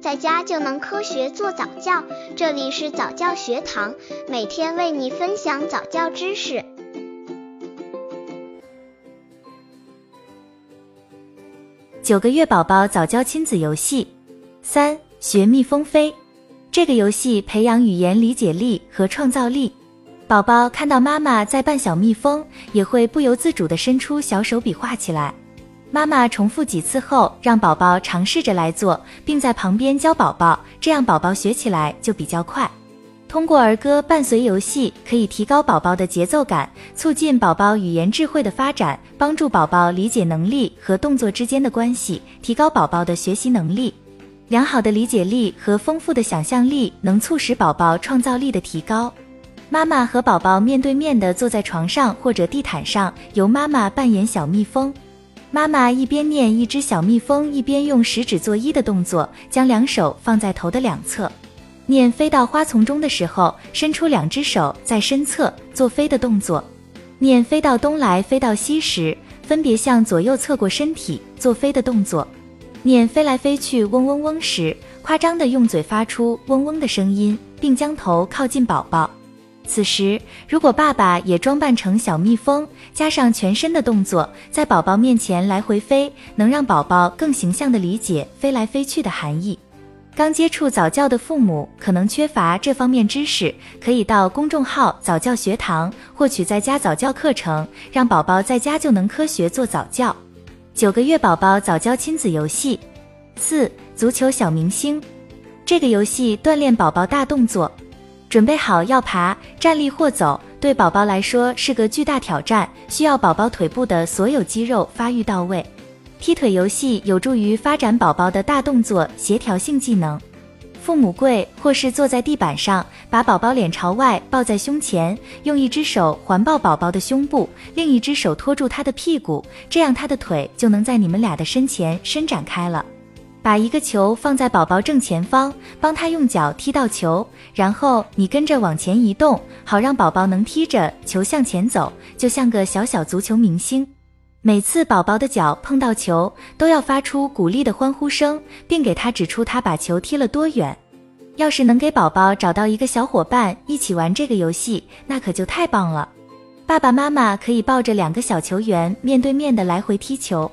在家就能科学做早教。这里是早教学堂，每天为你分享早教知识。九个月宝宝早教亲子游戏三：学蜜蜂飞。这个游戏培养语言理解力和创造力。宝宝看到妈妈在扮小蜜蜂，也会不由自主地伸出小手比划起来。妈妈重复几次后，让宝宝尝试着来做，并在旁边教宝宝，这样宝宝学起来就比较快。通过儿歌伴随游戏，可以提高宝宝的节奏感，促进宝宝语言智慧的发展，帮助宝宝理解能力和动作之间的关系，提高宝宝的学习能力。良好的理解力和丰富的想象力能促使宝宝创造力的提高。妈妈和宝宝面对面的坐在床上或者地毯上，由妈妈扮演小蜜蜂。妈妈一边念一只小蜜蜂，一边用食指做一的动作，将两手放在头的两侧，念飞到花丛中的时候，伸出两只手在身侧做飞的动作；念飞到东来飞到西时，分别向左右侧过身体做飞的动作；念飞来飞去嗡嗡嗡时，夸张的用嘴发出嗡嗡的声音，并将头靠近宝宝。此时，如果爸爸也装扮成小蜜蜂，加上全身的动作，在宝宝面前来回飞，能让宝宝更形象地理解飞来飞去的含义。刚接触早教的父母可能缺乏这方面知识，可以到公众号早教学堂获取在家早教课程，让宝宝在家就能科学做早教。九个月宝宝早教亲子游戏四：足球小明星。这个游戏锻炼宝宝大动作。准备好要爬、站立或走，对宝宝来说是个巨大挑战，需要宝宝腿部的所有肌肉发育到位。踢腿游戏有助于发展宝宝的大动作协调性技能。父母跪或是坐在地板上，把宝宝脸朝外抱在胸前，用一只手环抱宝宝的胸部，另一只手托住他的屁股，这样他的腿就能在你们俩的身前伸展开了。把一个球放在宝宝正前方，帮他用脚踢到球，然后你跟着往前移动，好让宝宝能踢着球向前走，就像个小小足球明星。每次宝宝的脚碰到球，都要发出鼓励的欢呼声，并给他指出他把球踢了多远。要是能给宝宝找到一个小伙伴一起玩这个游戏，那可就太棒了。爸爸妈妈可以抱着两个小球员面对面的来回踢球。